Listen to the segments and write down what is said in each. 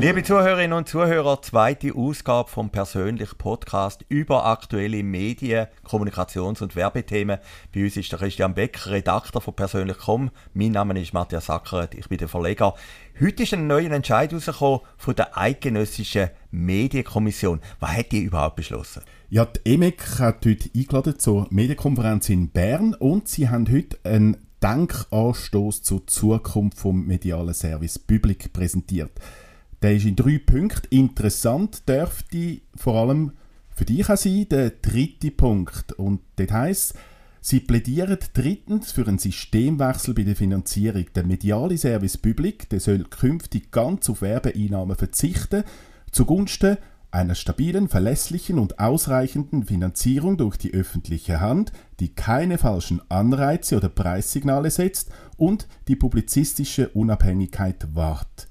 Liebe Zuhörerinnen und Zuhörer, zweite Ausgabe vom persönlichen Podcast über aktuelle Medien, Kommunikations- und Werbethemen. Bei uns ist der Christian Becker, Redakteur von persönlich.com. Mein Name ist Matthias Sackeret, ich bin der Verleger. Heute ist ein neuer Entscheid rausgekommen von der Eidgenössischen Medienkommission. Was hat die überhaupt beschlossen? Ja, die EMEC hat heute eingeladen zur Medienkonferenz in Bern und sie haben heute einen Denkanstoß zur Zukunft vom medialen Service Public präsentiert. Der ist in drei Punkten interessant, dürfte vor allem für dich auch sein, der dritte Punkt. Und das heisst, sie plädieren drittens für einen Systemwechsel bei der Finanzierung. Der mediale Service Public der soll künftig ganz auf Werbeeinnahmen verzichten, zugunsten einer stabilen, verlässlichen und ausreichenden Finanzierung durch die öffentliche Hand, die keine falschen Anreize oder Preissignale setzt und die publizistische Unabhängigkeit wahrt.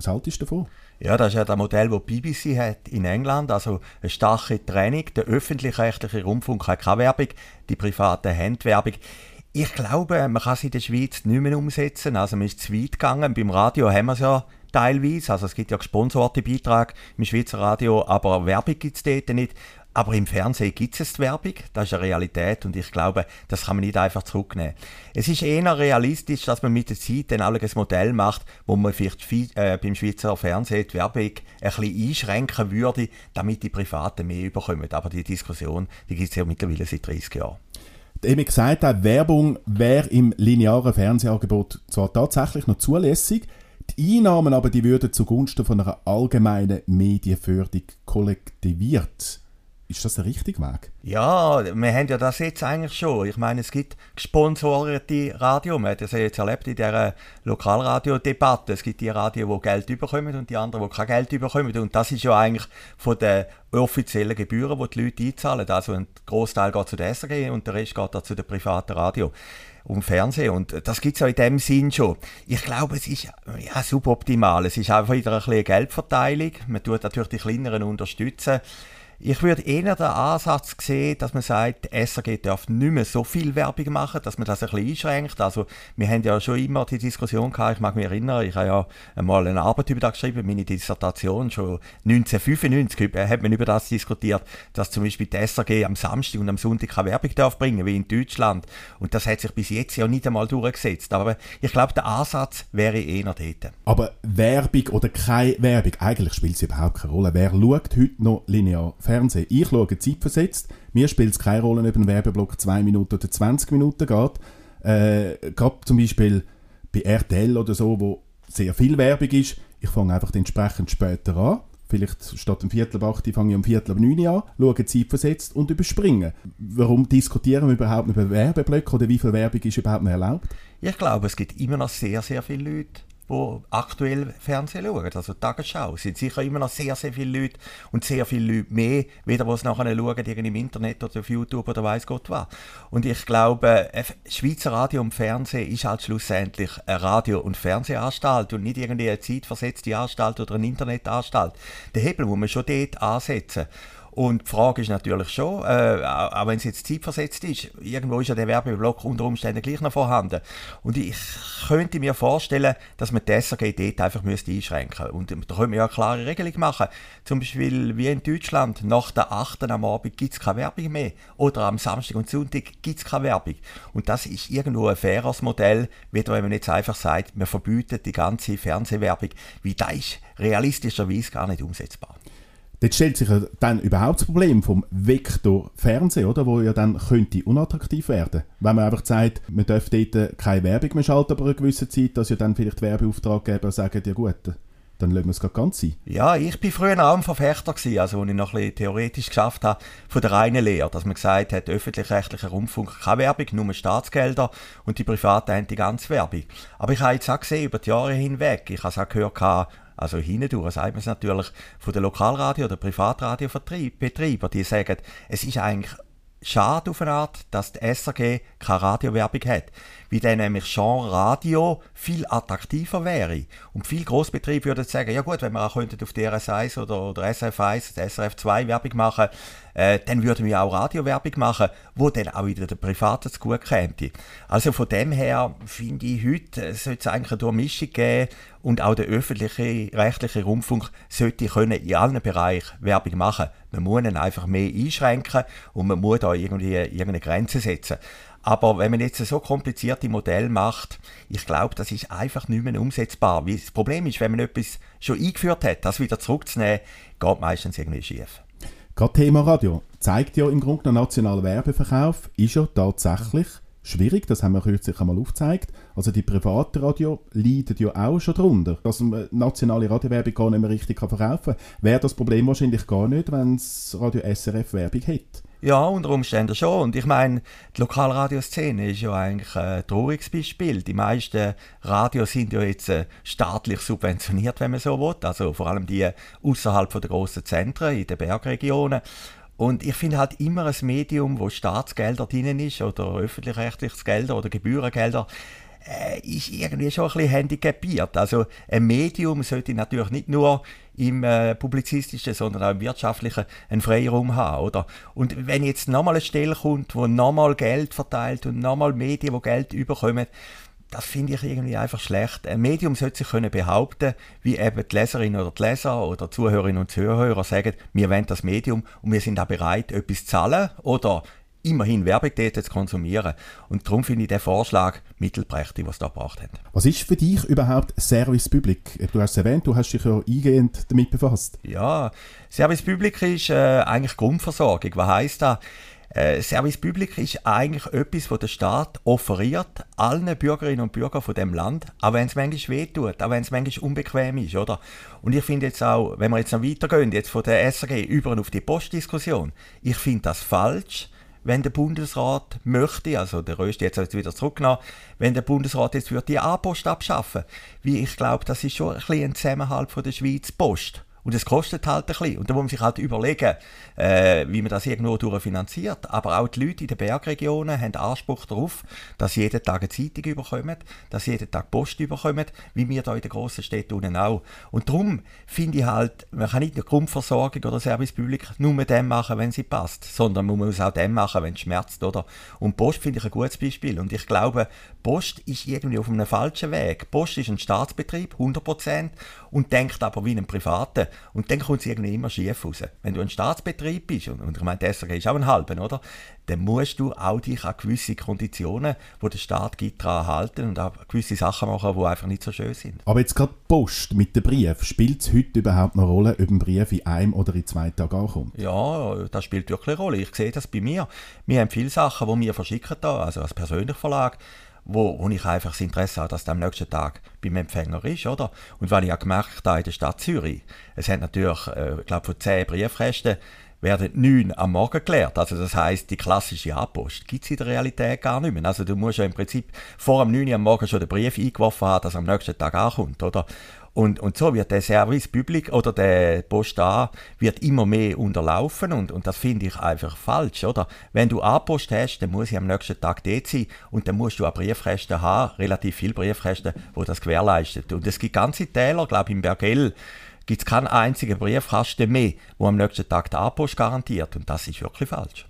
Was haltest du davon? Ja, das ist ja das Modell, das die BBC hat in England. Also eine starke Training. Der öffentlich-rechtliche Rundfunk hat keine Werbung, die privaten haben Werbung. Ich glaube, man kann es in der Schweiz nicht mehr umsetzen. Also man ist zu weit gegangen. Beim Radio haben wir es ja teilweise. Also es gibt ja gesponserte Beiträge im Schweizer Radio, aber Werbung gibt es dort nicht. Aber im Fernsehen gibt es die Werbung, das ist eine Realität und ich glaube, das kann man nicht einfach zurücknehmen. Es ist eher realistisch, dass man mit der Zeit dann ein Modell macht, wo man vielleicht äh, beim Schweizer Fernsehen die Werbung ein bisschen einschränken würde, damit die Privaten mehr überkommen. Aber die Diskussion, die gibt es ja mittlerweile seit 30 Jahren. Eben gesagt, hat, Werbung wäre im linearen Fernsehangebot zwar tatsächlich noch zulässig, die Einnahmen aber die würden zugunsten von einer allgemeinen Medienförderung kollektiviert. Ist das der richtige Weg? Ja, wir haben ja das jetzt eigentlich schon. Ich meine, es gibt gesponsorierte Radio. Man hat das ja jetzt erlebt in dieser Lokalradiodebatte. Es gibt die Radio, die Geld bekommen und die anderen, die kein Geld bekommen. Und das ist ja eigentlich von den offiziellen Gebühren, die die Leute einzahlen. Also ein Großteil geht zu der SRG und der Rest geht dann zu den privaten Radio und Fernsehen. Und das gibt es ja in dem Sinn schon. Ich glaube, es ist ja, suboptimal. Es ist einfach wieder ein bisschen Geldverteilung. Man tut natürlich die Kleineren unterstützen. Ich würde eher den Ansatz sehen, dass man sagt, SRG darf nicht mehr so viel Werbung machen, dass man das ein bisschen einschränkt. Also, wir haben ja schon immer die Diskussion gehabt, ich mag mich erinnern, ich habe ja einmal eine Arbeit über das geschrieben, meine Dissertation, schon 1995 hat man über das diskutiert, dass zum Beispiel die SRG am Samstag und am Sonntag keine Werbung darf bringen, wie in Deutschland. Und das hat sich bis jetzt ja nicht einmal durchgesetzt. Aber ich glaube, der Ansatz wäre eher dort. Aber Werbung oder keine Werbung, eigentlich spielt es überhaupt keine Rolle. Wer schaut heute noch linear Fernsehen. Ich schaue zeitversetzt. Mir spielt es keine Rolle, ob ein Werbeblock 2 Minuten oder 20 Minuten geht. Äh, Gerade zum Beispiel bei RTL oder so, wo sehr viel Werbung ist, ich fange einfach entsprechend später an. Vielleicht statt um Viertel ab 8 fange ich um Viertel ab 9 an, schaue zeitversetzt und überspringe. Warum diskutieren wir überhaupt über Werbeblöcke oder wie viel Werbung ist überhaupt nicht erlaubt? Ich glaube, es gibt immer noch sehr, sehr viele Leute, die aktuell Fernsehen schauen. Also Tagesschau sind sicher immer noch sehr, sehr viele Leute und sehr viele Leute mehr, weder was nachher schauen, im Internet oder auf YouTube oder weiß Gott was. Und ich glaube, Schweizer Radio und Fernsehen ist halt schlussendlich eine Radio- und Fernsehanstalt und nicht irgendwie eine zeitversetzte Anstalt oder eine Internetanstalt. Den Hebel muss man schon dort ansetzen. Und die Frage ist natürlich schon, äh, auch wenn es jetzt zeitversetzt ist, irgendwo ist ja der Werbeblock unter Umständen gleich noch vorhanden. Und ich könnte mir vorstellen, dass man die SRG dort einfach müsste einschränken Und da könnte man ja eine klare Regelung machen. Zum Beispiel wie in Deutschland, nach der 8. am Abend gibt es keine Werbung mehr. Oder am Samstag und Sonntag gibt es keine Werbung. Und das ist irgendwo ein faires Modell, wieder wenn man jetzt einfach sagt, man verbietet die ganze Fernsehwerbung. Wie das ist realistischerweise gar nicht umsetzbar. Dort stellt sich ja dann überhaupt das Problem vom Vektor Fernsehen, oder, wo ja dann könnte unattraktiv werden. Wenn man einfach sagt, man darf dort keine Werbung mehr schalten, aber eine gewisse Zeit, dass ja dann vielleicht Werbeauftraggeber sagen, ja gut, dann lassen wir es ganz sein. Ja, ich bin früher auch ein Verfechter gewesen, also als ich noch ein theoretisch geschafft habe, von der reinen Lehre, dass man gesagt hat, öffentlich-rechtlicher Rundfunk keine Werbung, nur Staatsgelder und die Privaten haben die ganze Werbung. Aber ich habe jetzt auch gesehen, über die Jahre hinweg, ich habe es auch gehört, also hindurch sagt man es natürlich von den Lokalradio- oder Privatradiobetrieben, die sagen, es ist eigentlich schade auf eine Art, dass die SRG keine Radiowerbung hat. wie dann nämlich Genre Radio viel attraktiver wäre. Und viele Großbetriebe würden sagen, ja gut, wenn wir auch auf DRS1 oder, oder SF1, SRF2 Werbung machen, äh, dann würden wir auch Radiowerbung machen, wo dann auch wieder der Private zu gut käme. Also von dem her finde ich heute, sollte es eigentlich eine Durchmischung geben und auch der öffentliche, rechtliche Rundfunk sollte können in allen Bereichen Werbung machen. Man muss ihn einfach mehr einschränken und man muss da irgendwie irgendeine Grenze setzen. Aber wenn man jetzt so komplizierte Modelle macht, ich glaube, das ist einfach nicht mehr umsetzbar. Das Problem ist, wenn man etwas schon eingeführt hat, das wieder zurückzunehmen, geht meistens irgendwie schief. Gerade Thema Radio zeigt ja im Grunde, der nationale Werbeverkauf ist ja tatsächlich schwierig, das haben wir kürzlich einmal aufgezeigt. Also die privaten Radio leiden ja auch schon darunter, dass man nationale Radiowerbung gar nicht mehr richtig verkaufen kann. Wäre das Problem wahrscheinlich gar nicht, wenn es Radio SRF Werbung hätte. Ja, unter Umständen schon. Und ich meine, die Lokalradioszene ist ja eigentlich ein trauriges Beispiel. Die meisten Radios sind ja jetzt äh, staatlich subventioniert, wenn man so will. Also vor allem die außerhalb der grossen Zentren, in den Bergregionen. Und ich finde halt immer ein Medium, wo Staatsgelder drin ist oder öffentlich-rechtliches Gelder oder Gebührengelder, äh, ist irgendwie schon ein bisschen handicapiert. Also ein Medium sollte natürlich nicht nur im äh, publizistischen, sondern auch im wirtschaftlichen einen Freiraum haben, oder? Und wenn jetzt nochmal eine Stelle kommt, wo nochmal Geld verteilt und nochmal Medien, wo Geld überkommen, das finde ich irgendwie einfach schlecht. Ein Medium sollte sich können behaupten, wie eben die Leserinnen oder die Leser oder Zuhörerinnen und Zuhörer sagen, wir wollen das Medium und wir sind auch bereit, etwas zu zahlen oder immerhin zu konsumieren. Und darum finde ich den Vorschlag mittelprächtig, was da gebracht hat. Was ist für dich überhaupt Service Public? Du hast es erwähnt, du hast dich ja eingehend damit befasst. Ja, Service Public ist äh, eigentlich Grundversorgung. Was heisst das? Äh, Service Public ist eigentlich etwas, was der Staat offeriert allen Bürgerinnen und Bürgern von dem Land, auch wenn es manchmal wehtut, auch wenn es manchmal unbequem ist, oder? Und ich finde jetzt auch, wenn wir jetzt noch weitergehen, jetzt von der SRG über auf die Postdiskussion, ich finde das falsch, wenn der Bundesrat möchte, also der Rösti jetzt hat wieder zurückgenommen, wenn der Bundesrat jetzt würde die A-Post abschaffen, wie ich glaube, das ist schon ein ein Zusammenhalt von der Schweiz Post. Und es kostet halt ein bisschen. Und da muss man sich halt überlegen, äh, wie man das irgendwo finanziert. Aber auch die Leute in den Bergregionen haben Anspruch darauf, dass sie jeden Tag eine Zeitung überkommen, dass sie jeden Tag Post überkommen, wie wir hier in den grossen Städten unten auch. Und darum finde ich halt, man kann nicht eine Grundversorgung oder Service nur mit dem machen, wenn sie passt, sondern man muss auch dem machen, wenn es schmerzt, oder? Und Post finde ich ein gutes Beispiel. Und ich glaube, Post ist irgendwie auf einem falschen Weg. Post ist ein Staatsbetrieb, 100%, und denkt aber wie ein Privaten. Und dann kommt es irgendwie immer schief raus. Wenn du ein Staatsbetrieb bist, und, und ich meine, der SRG ist auch ein halben, oder? Dann musst du auch dich an gewisse Konditionen, die der Staat gibt, daran halten und auch gewisse Sachen machen, die einfach nicht so schön sind. Aber jetzt gerade Post mit dem Brief, spielt es heute überhaupt noch eine Rolle, ob ein Brief in einem oder in zwei Tagen ankommt? Ja, das spielt wirklich eine Rolle. Ich sehe das bei mir. Wir haben viele Sachen, die wir verschicken da, also als persönlicher Verlag wo, wo ich einfach das Interesse habe, dass der am nächsten Tag beim Empfänger ist, oder? Und weil ich auch gemerkt habe in der Stadt Zürich, es hat natürlich, äh, ich glaube, von zehn Briefkästen werden neun am Morgen geleert. Also das heißt, die klassische A-Post gibt es in der Realität gar nicht mehr. Also du musst ja im Prinzip vor dem 9 Uhr am Morgen schon den Brief eingeworfen haben, dass er am nächsten Tag ankommt, oder? Und, und so wird der Service Public oder der Post A wird immer mehr unterlaufen und, und das finde ich einfach falsch, oder? Wenn du A-Post hast, dann muss ich am nächsten Tag dort sein und dann musst du auch Briefkästen haben, relativ viele Briefkästen, wo das gewährleistet. Und es gibt ganze Täler, glaube ich, im Bergell, gibt es keinen einzigen Briefkasten mehr, wo am nächsten Tag der A-Post garantiert und das ist wirklich falsch.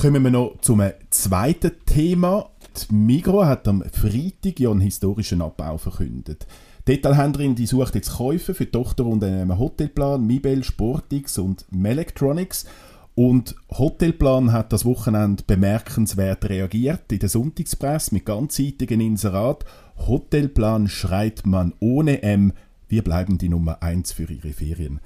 Kommen wir noch zum zweiten Thema. Die Migro hat am Freitag ja einen historischen Abbau verkündet. Die Detailhändlerin die sucht jetzt Käufer für die Tochter unter einem Hotelplan, Mibel, Sportix und Melectronics. Und Hotelplan hat das Wochenende bemerkenswert reagiert in der Sonntagspresse mit ganzseitigen Inserat. Hotelplan schreit man ohne M. Wir bleiben die Nummer 1 für ihre Ferien.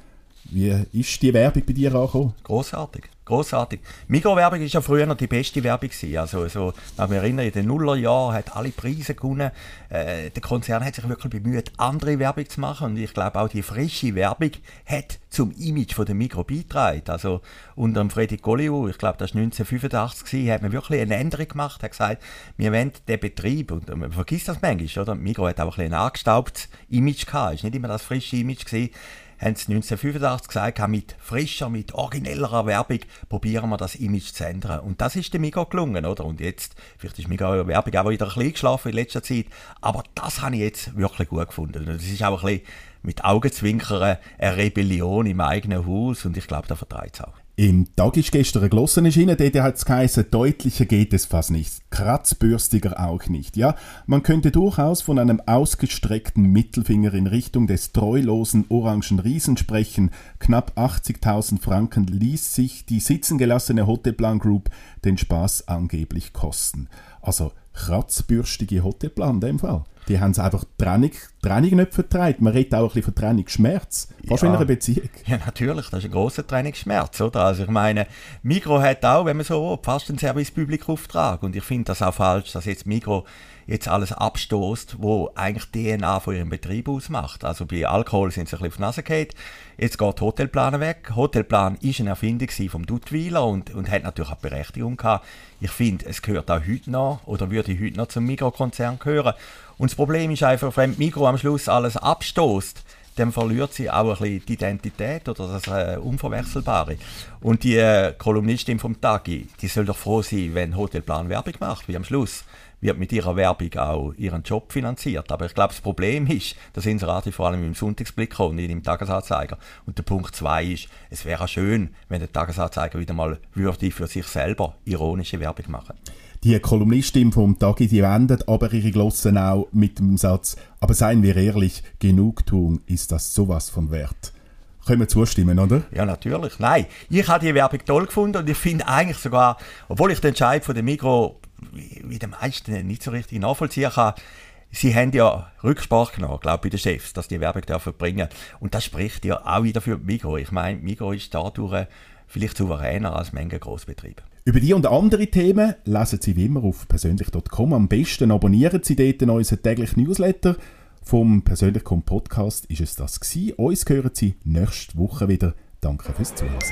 Wie ist die Werbung bei dir angekommen? Großartig. Großartig. Mikrowerbung war ja früher noch die beste Werbung gewesen. Also so, ich mich in den Nullerjahren hat alle Preise gewonnen. Äh, der Konzern hat sich wirklich bemüht, andere Werbung zu machen. Und ich glaube auch die frische Werbung hat zum Image von der Mikro beigetragen. Also unter dem Freddy Golliou, ich glaube, das war 1985 gewesen, hat man wirklich eine Änderung gemacht. hat gesagt, wir wollen den Betrieb und man vergisst das manchmal, oder? Mikro hat auch ein, ein angestaubtes Image gehabt. War nicht immer das frische Image gewesen haben sie 1985 gesagt, mit frischer, mit originellerer Werbung probieren wir das Image zu ändern. Und das ist dem Migo gelungen, oder? Und jetzt, vielleicht ist Migo Werbung auch wieder ein bisschen geschlafen in letzter Zeit, aber das habe ich jetzt wirklich gut gefunden. Und das ist auch ein bisschen mit Augenzwinkern eine Rebellion im eigenen Haus und ich glaube, da vertreibt es auch. Im Tag ist gestern ein Glossen erschienen, dort hat es geheißen, deutlicher geht es fast nicht, kratzbürstiger auch nicht. Ja, man könnte durchaus von einem ausgestreckten Mittelfinger in Richtung des treulosen orangen Riesen sprechen. Knapp 80.000 Franken ließ sich die sitzengelassene Hotelplan Group den Spaß angeblich kosten. Also kratzbürstige Hotelplan in dem Fall. Die haben es einfach Trennung, Trennung nicht vertreibt. Man redet auch ein bisschen von Trennungsschmerz. Fast ja. in einer Beziehung. Ja, natürlich. Das ist ein grosser Trennungsschmerz, oder? Also ich meine, Migro hat auch, wenn man so will, fast einen Service-Public-Auftrag. Und ich finde das auch falsch, dass jetzt Migro jetzt alles abstoßt, wo eigentlich DNA von ihrem Betrieb ausmacht. Also bei Alkohol sind sie ein bisschen auf die Nase gefallen. Jetzt geht Hotelplan weg. Hotelplan ist eine Erfindung vom Duttweiler und, und hat natürlich auch Berechtigung gehabt. Ich finde, es gehört auch heute noch oder würde heute noch zum Migro-Konzern gehören. Und das Problem ist einfach, wenn Migro am Schluss alles abstoßt, dann verliert sie auch ein bisschen die Identität oder das äh, Unverwechselbare. Und die äh, Kolumnistin vom Tagi, die soll doch froh sein, wenn Hotelplan Werbung macht, wie am Schluss wird mit ihrer Werbung auch ihren Job finanziert. Aber ich glaube, das Problem ist, das Inserat ist vor allem im Sonntagsblick und nicht im Tagesanzeiger. Und der Punkt zwei ist, es wäre schön, wenn der Tagesanzeiger wieder mal würde für sich selber ironische Werbung machen. Die Kolumnistin vom Tagi, die wendet aber ihre Glossen auch mit dem Satz, aber seien wir ehrlich, Genugtuung ist das sowas von wert. Können wir zustimmen, oder? Ja, natürlich. Nein, ich habe die Werbung toll gefunden und ich finde eigentlich sogar, obwohl ich den Entscheid von der Migro wie der meisten nicht so richtig nachvollziehen kann, Sie haben ja Rücksprache genommen, glaube ich, bei den Chefs, dass die Werbung dürfen bringen. Und das spricht ja auch wieder für Migro. Ich meine, Migro ist dadurch vielleicht souveräner als Menge Großbetriebe. Über die und andere Themen lesen Sie wie immer auf persönlich.com. Am besten abonnieren Sie dort unseren täglichen Newsletter. Vom Persönlich.com Podcast ist es das gewesen. Uns hören Sie nächste Woche wieder. Danke fürs Zuhören.